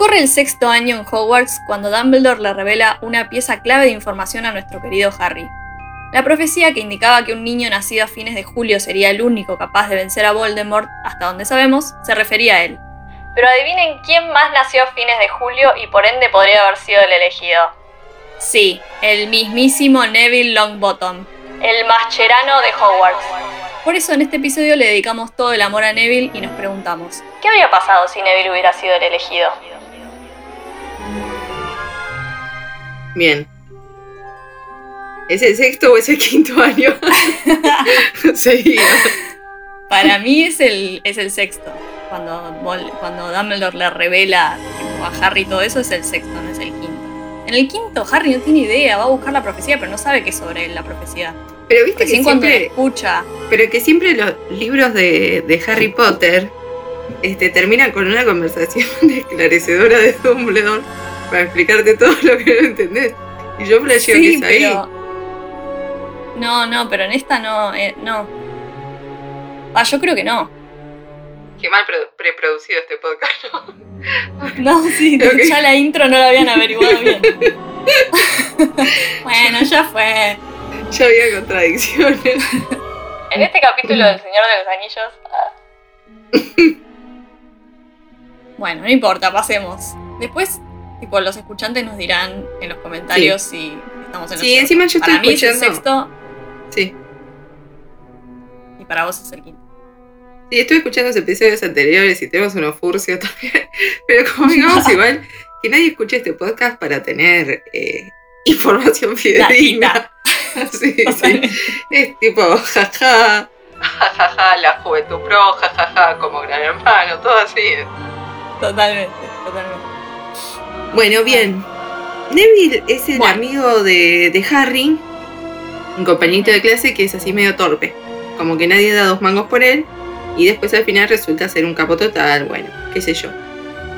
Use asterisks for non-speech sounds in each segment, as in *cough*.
Corre el sexto año en Hogwarts cuando Dumbledore le revela una pieza clave de información a nuestro querido Harry. La profecía que indicaba que un niño nacido a fines de julio sería el único capaz de vencer a Voldemort, hasta donde sabemos, se refería a él. Pero adivinen quién más nació a fines de julio y por ende podría haber sido el elegido. Sí, el mismísimo Neville Longbottom, el mascherano de Hogwarts. Por eso en este episodio le dedicamos todo el amor a Neville y nos preguntamos, ¿qué habría pasado si Neville hubiera sido el elegido? Bien. ¿Es el sexto o es el *laughs* quinto año? *laughs* Seguido. Para mí es el, es el sexto. Cuando, cuando Dumbledore le revela a Harry todo eso, es el sexto, no es el quinto. En el quinto, Harry no tiene idea, va a buscar la profecía, pero no sabe qué es sobre la profecía. Pero viste que siempre escucha. Pero que siempre los libros de, de Harry Potter este, terminan con una conversación *laughs* esclarecedora de Dumbledore para explicarte todo *laughs* lo que no entendés. Y yo flasheo que es ahí. No, no, pero en esta no, eh, no. Ah, yo creo que no. Qué mal preproducido este podcast, ¿no? *laughs* No, sí, *laughs* ya la intro no la habían averiguado bien. bueno, ya fue. Ya había contradicciones. En este capítulo del Señor de los Anillos. Ah. bueno, no importa, pasemos. Después Tipo, los escuchantes nos dirán en los comentarios si estamos en el Sí, encima yo estoy para escuchando. Mí es el sexto. Sí. Y para vos es el quinto. Sí, estoy escuchando los episodios anteriores y tenemos unos furcios *laughs* también. Pero como digamos *laughs* igual, que nadie escuche este podcast para tener eh, *laughs* información fidedigna. sí, sí. Es tipo, jaja, jajaja, la juventud pro, jajaja, como gran hermano, todo así. Totalmente, totalmente. Bueno, bien. Neville es el amigo de, Harry, un compañito de clase que es así medio torpe. Como que nadie da dos mangos por él. Y después al final resulta ser un capo total, bueno, qué sé yo.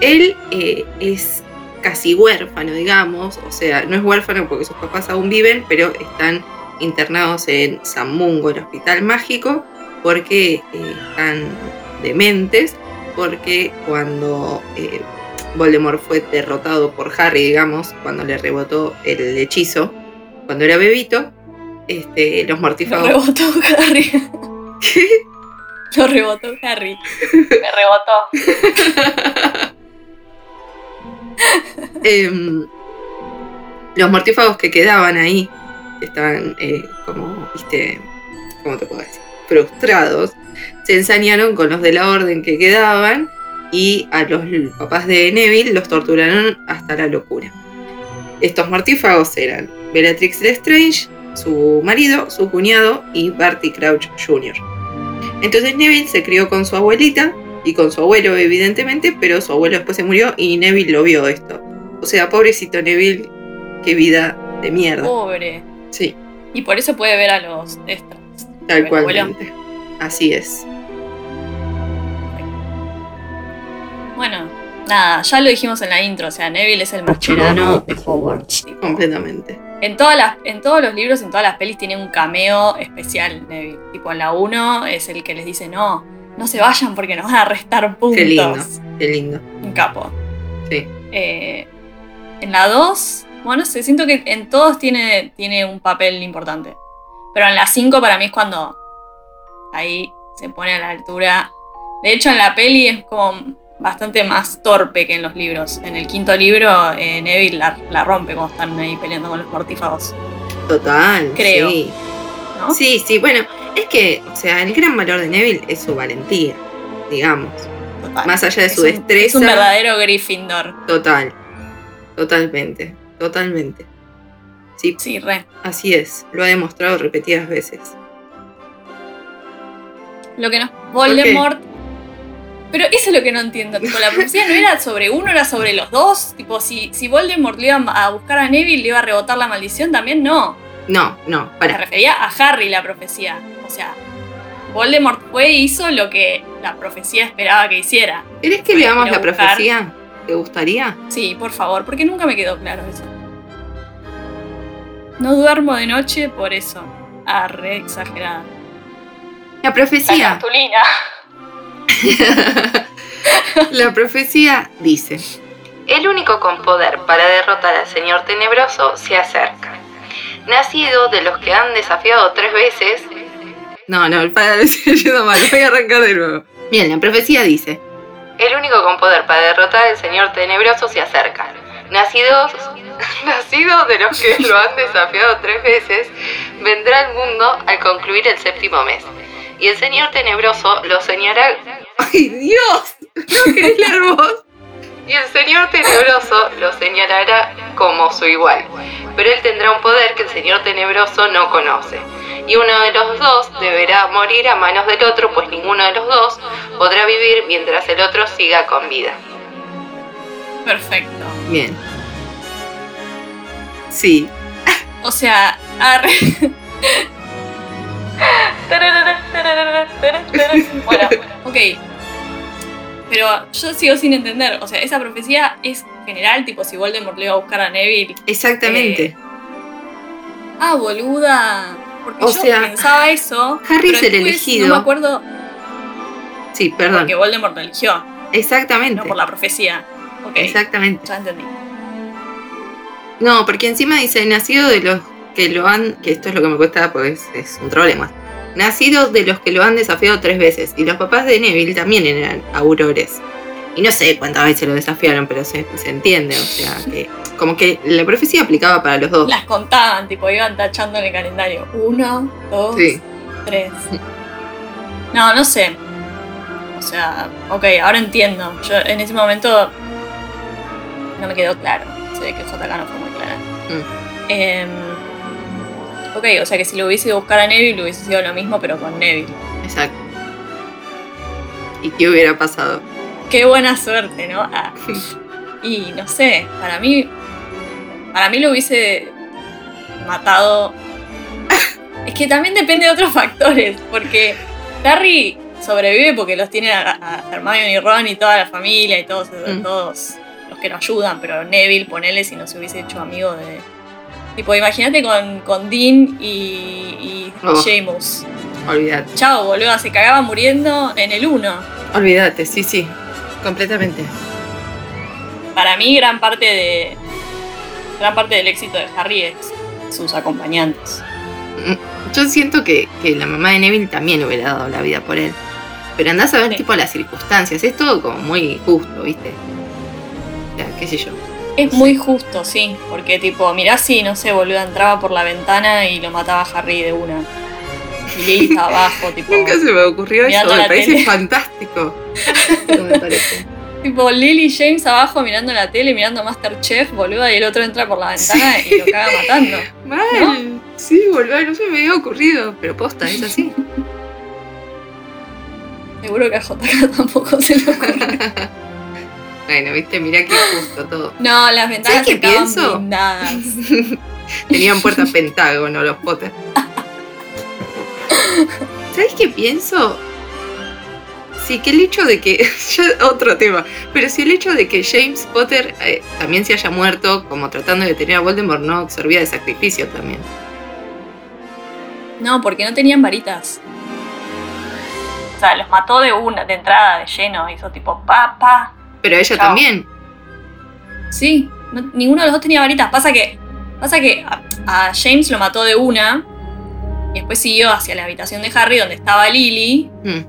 Él eh, es casi huérfano, digamos. O sea, no es huérfano porque sus papás aún viven, pero están internados en San Mungo, el hospital mágico, porque eh, están dementes. Porque cuando eh, Voldemort fue derrotado por Harry, digamos, cuando le rebotó el hechizo, cuando era bebito, este, los mortífagos. Lo rebotó Harry. *laughs* ¿Qué? Lo rebotó Harry. Me rebotó. *laughs* Em, los mortífagos que quedaban ahí, estaban eh, como, viste, ¿cómo te puedo decir? Frustrados, se ensañaron con los de la orden que quedaban y a los papás de Neville los torturaron hasta la locura. Estos mortífagos eran Bellatrix Lestrange, su marido, su cuñado y Barty Crouch Jr. Entonces Neville se crió con su abuelita y con su abuelo evidentemente, pero su abuelo después se murió y Neville lo vio esto. O sea, pobrecito Neville, qué vida de mierda. Pobre. Sí. Y por eso puede ver a los estos. Tal cual. Así es. Bueno, nada, ya lo dijimos en la intro, o sea, Neville es el mascherano de Hogwarts. Completamente. En, todas las, en todos los libros, en todas las pelis, tiene un cameo especial, Neville. Tipo, en la 1 es el que les dice, no, no se vayan porque nos van a restar puntos. Qué lindo, qué lindo. Un capo. Sí. Eh, en la 2, bueno, sé, siento que en todos tiene, tiene un papel importante. Pero en la 5 para mí es cuando ahí se pone a la altura. De hecho, en la peli es como bastante más torpe que en los libros. En el quinto libro, eh, Neville la, rompe cuando están ahí peleando con los mortífagos. Total. Creo. Sí. sí, sí, bueno, es que, o sea, el gran valor de Neville es su valentía, digamos. Más allá de su destreza. Es un verdadero Gryffindor. Total. Totalmente. Totalmente. Sí, sí, re. Así es. Lo ha demostrado repetidas veces. Lo que nos. Voldemort Pero eso es lo que no entiendo. Tipo, la profecía no era sobre uno, era sobre los dos. Tipo, si, si Voldemort le iba a buscar a Neville, le iba a rebotar la maldición, también no. No, no, Se refería a Harry la profecía. O sea, Voldemort fue e hizo lo que la profecía esperaba que hiciera. ¿Querés que leamos la buscar. profecía? ¿Te gustaría? Sí, por favor, porque nunca me quedó claro eso. No duermo de noche por eso. Ah, re exagerada. La La profecía. cartulina. *laughs* la profecía dice. El único con poder para derrotar al señor tenebroso se acerca. Nacido de los que han desafiado tres veces, No, no, para decir yendo mal, voy a arrancar de nuevo. Bien, la profecía dice. el único con poder para derrotar al señor tenebroso se acerca. Nacidos, *laughs* nacido de los que lo han desafiado tres veces, vendrá al mundo al concluir el séptimo mes. Y el señor tenebroso lo señalará ¡Ay, Dios! *laughs* ¿No querés *laughs* leer vos? Y el Señor Tenebroso lo señalará como su igual, pero él tendrá un poder que el Señor Tenebroso no conoce. Y uno de los dos deberá morir a manos del otro, pues ninguno de los dos podrá vivir mientras el otro siga con vida. Perfecto. Bien. Sí. O sea, arre. *laughs* bueno, ok. Pero yo sigo sin entender. O sea, esa profecía es general, tipo si Voldemort le iba a buscar a Neville. Exactamente. Eh, Ah, boluda. Porque O yo sea, pensaba eso. Harry pero es el elegido. No me acuerdo sí, perdón. porque Voldemort lo eligió, Exactamente. no por la profecía. Ok, Exactamente. ya entendí. No, porque encima dice nacido de los que lo han. que esto es lo que me cuesta, pues es un problema. Nacido de los que lo han desafiado tres veces. Y los papás de Neville también eran aurores. Y no sé cuántas veces lo desafiaron, pero se, se entiende. O sea, que como que la profecía aplicaba para los dos. Las contaban, tipo, iban tachando en el calendario. Uno, dos, Sí. tres. No, no sé. O sea, ok, ahora entiendo. Yo en ese momento no me quedó claro. Se ve que JK no fue muy clara. Mm. Em, ok, o sea que si lo hubiese ido a buscar a Neville hubiese sido lo mismo, pero con Neville. Exacto. ¿Y qué hubiera pasado? Qué buena suerte, ¿no? Ah. *laughs* Y no sé, para mí. Para mí lo hubiese matado. *laughs* Es que también depende de otros factores, porque Harry sobrevive porque los tiene a, a Hermione y Ron y toda la familia y todos, Mm. todos los que lo ayudan, pero Neville, ponele si no se hubiese hecho amigo de. Tipo, imagínate con, con Dean y, y Oh. Seamus. Olvídate. Chao, boludo, se cagaba muriendo en el 1. Olvídate, sí, sí. Completamente. para mí gran parte de gran parte del éxito de Harry es sus acompañantes. Yo siento que, que la mamá de Neville también hubiera dado la vida por él. Pero andás a ver Sí. tipo las circunstancias. Es todo como muy justo, ¿viste? O sea, qué sé yo. Es muy justo, sí, porque tipo, mirá si, no sé, boludo, entraba por la ventana y lo mataba a Harry de una. Y *laughs* abajo, tipo. Nunca se me ocurrió eso. Me parece tele. fantástico. *laughs* Fantástico me parece. Tipo, Lily James abajo mirando la tele, mirando Masterchef, boludo, y el otro entra por la ventana y lo caga matando. Mal. Sí, boludo, no se me había ocurrido. Pero posta, es así. Seguro que a JK tampoco se le ocurre. *laughs* bueno, viste, mirá qué justo todo. No, las ventanas qué estaban pienso? blindadas. *laughs* Tenían puerta pentágono los Potter. ¿Sabes qué pienso? Sí, que el hecho de que. *laughs* ya otro tema. Pero si el hecho de que James Potter eh, también se haya muerto, como tratando de detener a Voldemort, no servía de sacrificio también. No, porque no tenían varitas. O sea, los mató de una, de entrada, de lleno. Hizo tipo pa, pa. Pero ella Chao. también. Sí, no- ninguno de los dos tenía varitas. Pasa que, pasa que a, a James lo mató de una. Y después siguió hacia la habitación de Harry, donde estaba Lily. Mm,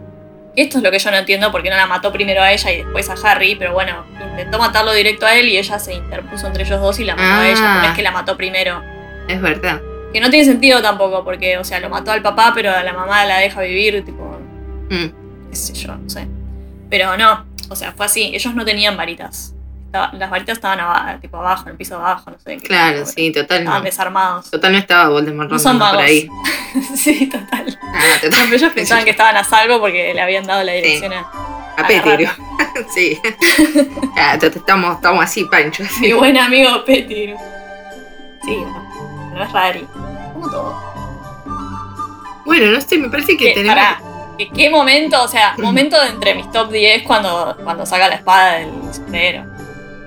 Esto es lo que yo no entiendo, porque no la mató primero a ella y después a Harry. Pero bueno, intentó matarlo directo a él y ella se interpuso entre ellos dos y la mató a ella. Ah. No es que la mató primero. es verdad. Que no tiene sentido tampoco, porque, o sea, lo mató al papá, pero a la mamá la deja vivir, tipo, Mm, qué sé yo, no sé. Pero no, o sea, fue así. Ellos no tenían varitas. Estaba- las varitas estaban aba- tipo abajo, en el piso de abajo, no sé. qué claro, tipo, sí, total Estaban no. desarmados. Total no estaba Voldemort No son por ahí. *laughs* sí, total. Ah, total. Pero ellos pensaban que estaban a salvo porque le habían dado la dirección a, A, Pettigrew. *laughs* sí. *laughs* ya, estamos, estamos así, Pancho. Mi buen amigo Pettigrew. Sí, no, no es rari. Como todo. Bueno, no sé, me parece que tenemos. ¿Qué, momento? O sea, *laughs* momento de entre mis top 10 cuando, cuando saca la espada del superhéroe.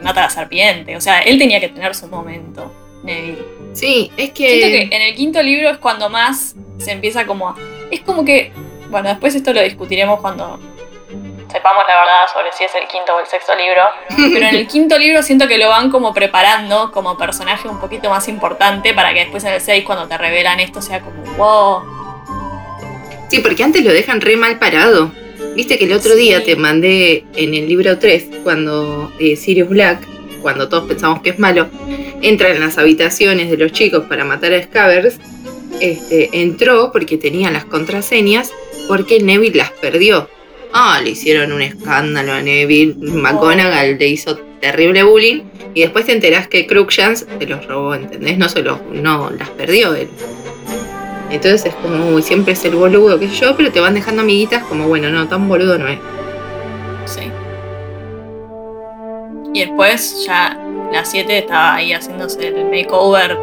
Mata a la serpiente. O sea, él tenía que tener su momento, Neville. Sí, es que. Siento que en el quinto libro es cuando más se empieza como a. Es como que. Bueno, después esto lo discutiremos cuando sepamos la verdad sobre si es el quinto o el sexto libro. *laughs* Pero en el quinto libro siento que lo van como preparando como personaje un poquito más importante para que después en el 6 cuando te revelan esto sea como wow. Sí, porque antes lo dejan re mal parado. Viste que el otro día te mandé en el libro 3, cuando eh, Sirius Black, cuando todos pensamos que es malo, entra en las habitaciones de los chicos para matar a Scavers, este, entró porque tenía las contraseñas porque Neville las perdió. Ah, le hicieron un escándalo a Neville. McGonagall le hizo terrible bullying. Y después te enterás que Crookshanks se los robó, ¿entendés? No se los, no las perdió él. Entonces es como, uy, siempre es el boludo, que yo, pero te van dejando amiguitas como, bueno, no, tan boludo no es. Sí. Y después ya la 7 estaba ahí haciéndose el makeover.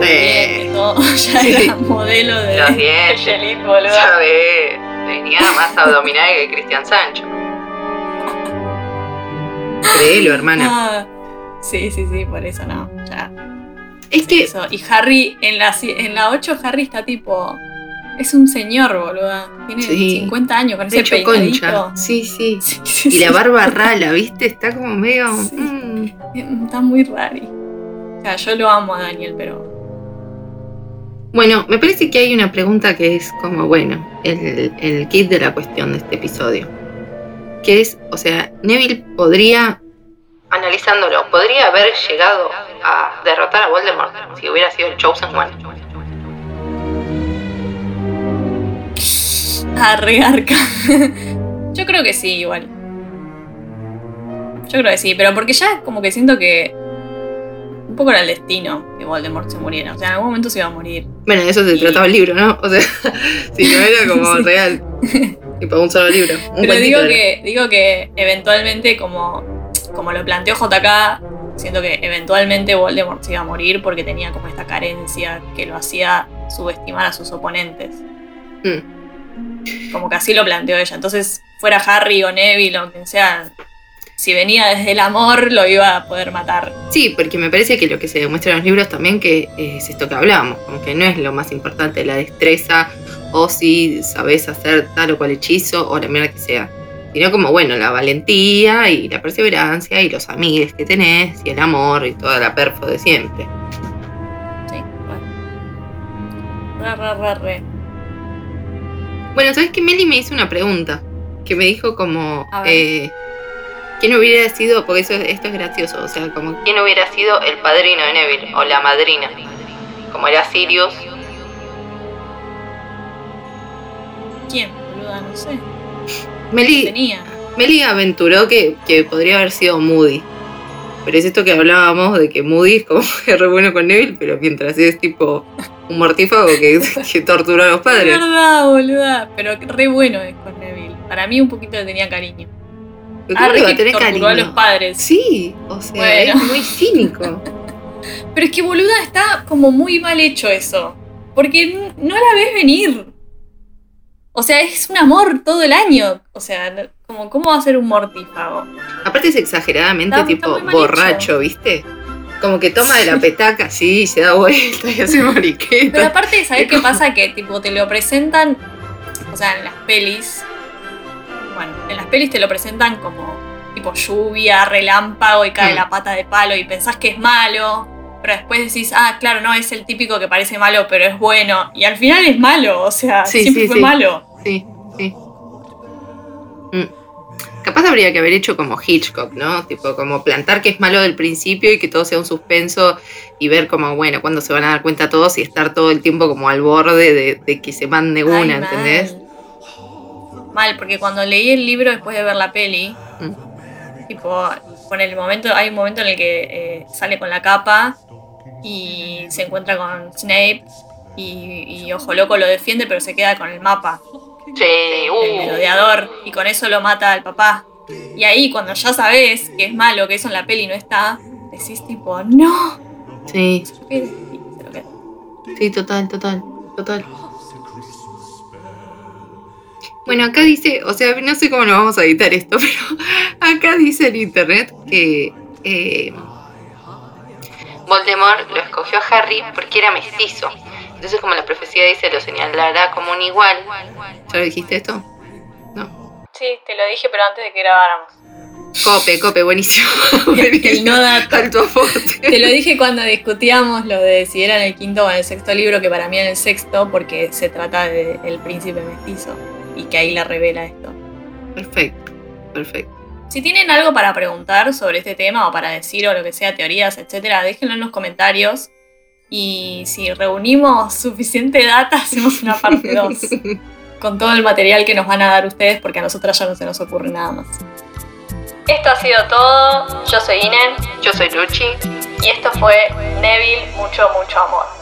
Sí. Todo, *laughs* ya era modelo de, Los dientes, boludo. ¿Sabes? Tenía más abdominal que Cristian Sancho. *laughs* Créelo, hermana. Ah, sí, sí, sí, por eso no. Ya es que. Y Harry, en la, en la 8, Harry está tipo. Es un señor, boluda. Tiene 50 años con ese hecho concha. *laughs* Sí, sí. y la barba *laughs* rala, ¿viste? Está como medio. Mm. Está muy raro. O sea, yo lo amo a Daniel, pero. Bueno, me parece que hay una pregunta que es como, bueno, el, el kit de la cuestión de este episodio. Que es, o sea, Neville podría analizándolo, podría haber llegado a derrotar a Voldemort si hubiera sido el Chosen One. Arregarca. *laughs* Yo creo que sí, igual. Yo creo que sí, pero porque ya como que siento que un poco era el destino que Voldemort se muriera. O sea, en algún momento se iba a morir. Bueno, de eso se trataba el libro, ¿no? O sea, *laughs* si no era como real. Y para un solo libro. pero digo que, digo que eventualmente como como lo planteó JK, siento que eventualmente Voldemort se iba a morir porque tenía como esta carencia que lo hacía subestimar a sus oponentes. Mm. Como que así lo planteó ella. Entonces, fuera Harry o Neville o quien sea, si venía desde el amor, lo iba a poder matar. Sí, porque me parece que lo que se demuestra en los libros también que es esto que hablábamos, como que no es lo más importante la destreza o si sabes hacer tal o cual hechizo o la mierda que sea sino como, bueno, la valentía y la perseverancia y los amigos que tenés y el amor y toda la perfo de siempre. Sí, bueno. Re, Bueno, ¿sabes que Meli me hizo una pregunta? Que me dijo como... Eh, ¿Quién hubiera sido, porque eso, esto es gracioso, o sea, como... ¿Quién hubiera sido el padrino de Neville o la madrina? Como era Sirius. ¿Quién, boluda? No sé. Meli, aventuró que, podría haber sido Moody. Pero es esto que hablábamos de que Moody es como que *laughs* re bueno con Neville, pero mientras es tipo un mortífago que, *laughs* que torturó a los padres. Es verdad, boluda. Pero re bueno es con Neville. Para mí un poquito le tenía cariño. Ah, que torturó a los padres. Sí, o sea, es muy cínico. *laughs* pero es que boluda está como muy mal hecho eso. Porque no la ves venir. O sea, es un amor todo el año. O sea, como, ¿cómo va a ser un mortífago? Aparte es exageradamente tipo borracho, ¿viste? Como que toma de la *laughs* petaca así, se da vuelta y hace moriqueta. Pero aparte, ¿sabes qué pasa? Que tipo te lo presentan, o sea, en las pelis. Bueno, en las pelis te lo presentan como tipo lluvia, relámpago y cae mm. la pata de palo y pensás que es malo pero después decís, ah, claro, no, es el típico que parece malo, pero es bueno. Y al final es malo, o sea, siempre fue malo. Sí, sí. Mm. Capaz habría que haber hecho como Hitchcock, ¿no? Tipo, como plantar que es malo del principio y que todo sea un suspenso y ver como, bueno, cuando se van a dar cuenta todos y estar todo el tiempo como al borde de, que se mande una, ¿entendés? Mal. porque cuando leí el libro después de ver la peli, mm. tipo, con el momento, hay un momento en el que eh, sale con la capa y se encuentra con Snape y, Ojo Loco lo defiende pero se queda con el mapa. Sí, el uh. merodeador, y con eso lo mata al papá. Y ahí, cuando ya sabes que es malo, que eso en la peli no está, decís tipo, no. Sí, se lo queda. sí, total, total, total. Bueno, acá dice, o sea, no sé cómo lo vamos a editar esto, *laughs* pero acá dice en internet que eh, Voldemort lo escogió a Harry porque era mestizo. Entonces, como la profecía dice, lo señalará como un igual. ¿ya lo dijiste esto? Sí, te lo dije, pero antes de que grabáramos. Cope, cope, *laughs* buenísimo. El no dato. Alto aporte. Te lo dije cuando discutíamos lo de si era en el quinto o en el sexto libro, que para mí era el sexto, porque se trata del príncipe mestizo. Y que ahí la revela esto. Perfecto, perfecto. Si tienen algo para preguntar sobre este tema o para decir o lo que sea, teorías, etcétera, déjenlo en los comentarios. Y si reunimos suficiente data, *laughs* hacemos una parte 2. *laughs* con todo el material que nos van a dar ustedes, porque a nosotras ya no se nos ocurre nada más. Esto ha sido todo. Yo soy Inen Yo soy Luchi. y esto fue Neville, mucho, mucho amor.